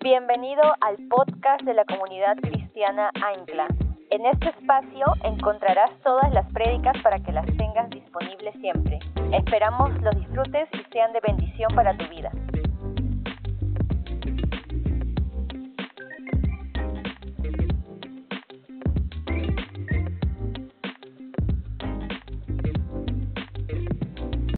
Bienvenido al podcast de la comunidad cristiana Ancla. En este espacio encontrarás todas las prédicas para que las tengas disponibles siempre. Esperamos los disfrutes y sean de bendición para tu vida.